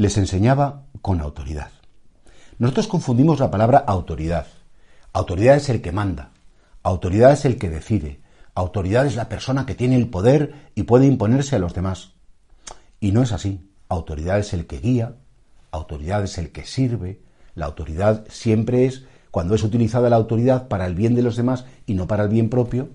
Les enseñaba con autoridad. Nosotros confundimos la palabra autoridad. Autoridad es el que manda, autoridad es el que decide, autoridad es la persona que tiene el poder y puede imponerse a los demás. Y no es así. Autoridad es el que guía, autoridad es el que sirve, la autoridad siempre es, cuando es utilizada la autoridad para el bien de los demás y no para el bien propio,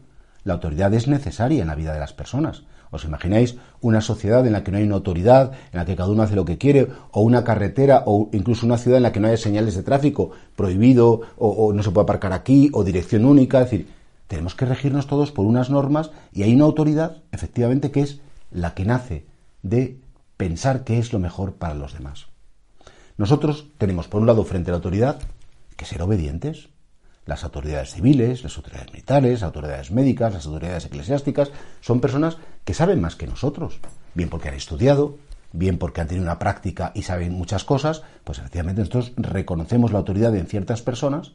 la autoridad es necesaria en la vida de las personas. ¿Os imagináis una sociedad en la que no hay una autoridad, en la que cada uno hace lo que quiere, o una carretera, o incluso una ciudad en la que no haya señales de tráfico prohibido, o, o no se puede aparcar aquí, o dirección única? Es decir, tenemos que regirnos todos por unas normas y hay una autoridad, efectivamente, que es la que nace de pensar qué es lo mejor para los demás. Nosotros tenemos, por un lado, frente a la autoridad, que ser obedientes, las autoridades civiles, las autoridades militares, las autoridades médicas, las autoridades eclesiásticas, son personas que saben más que nosotros, bien porque han estudiado, bien porque han tenido una práctica y saben muchas cosas, pues efectivamente nosotros reconocemos la autoridad en ciertas personas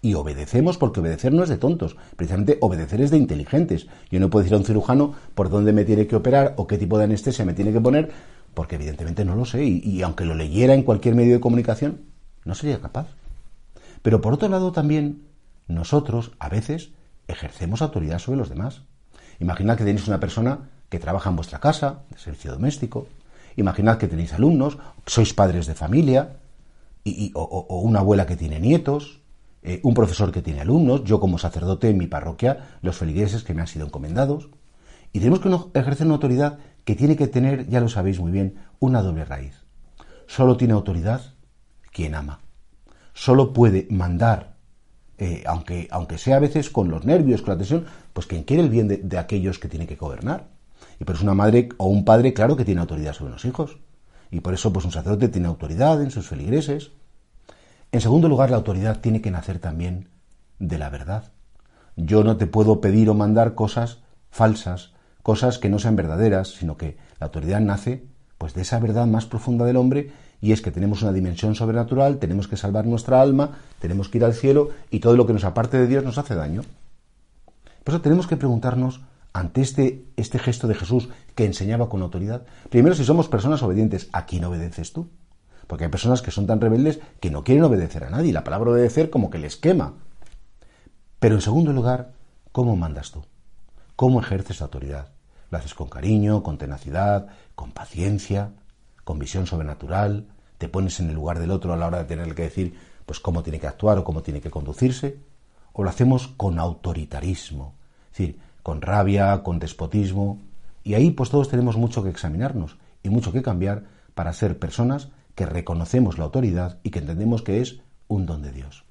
y obedecemos porque obedecer no es de tontos, precisamente obedecer es de inteligentes. Yo no puedo decir a un cirujano por dónde me tiene que operar o qué tipo de anestesia me tiene que poner, porque evidentemente no lo sé y, y aunque lo leyera en cualquier medio de comunicación, no sería capaz. Pero por otro lado también nosotros a veces ejercemos autoridad sobre los demás. Imaginad que tenéis una persona que trabaja en vuestra casa, de servicio doméstico. Imaginad que tenéis alumnos, sois padres de familia, y, o, o, una abuela que tiene nietos, eh, un profesor que tiene alumnos, yo como sacerdote en mi parroquia, los feligreses que me han sido encomendados. Y tenemos que ejercer una autoridad que tiene que tener, ya lo sabéis muy bien, una doble raíz. Solo tiene autoridad quien ama. Solo puede mandar eh, aunque, aunque sea a veces con los nervios, con la tensión, pues quien quiere el bien de, de aquellos que tiene que gobernar. Y por eso una madre o un padre, claro que tiene autoridad sobre los hijos. Y por eso, pues un sacerdote tiene autoridad en sus feligreses. En segundo lugar, la autoridad tiene que nacer también de la verdad. Yo no te puedo pedir o mandar cosas falsas, cosas que no sean verdaderas, sino que la autoridad nace pues de esa verdad más profunda del hombre y es que tenemos una dimensión sobrenatural, tenemos que salvar nuestra alma, tenemos que ir al cielo y todo lo que nos aparte de Dios nos hace daño. Por eso tenemos que preguntarnos ante este, este gesto de Jesús que enseñaba con autoridad, primero si somos personas obedientes, ¿a quién obedeces tú? Porque hay personas que son tan rebeldes que no quieren obedecer a nadie, la palabra obedecer como que les quema. Pero en segundo lugar, ¿cómo mandas tú? ¿Cómo ejerces la autoridad? Lo haces con cariño, con tenacidad, con paciencia, con visión sobrenatural, te pones en el lugar del otro a la hora de tener que decir pues cómo tiene que actuar o cómo tiene que conducirse, o lo hacemos con autoritarismo, es decir, con rabia, con despotismo, y ahí pues todos tenemos mucho que examinarnos y mucho que cambiar para ser personas que reconocemos la autoridad y que entendemos que es un don de Dios.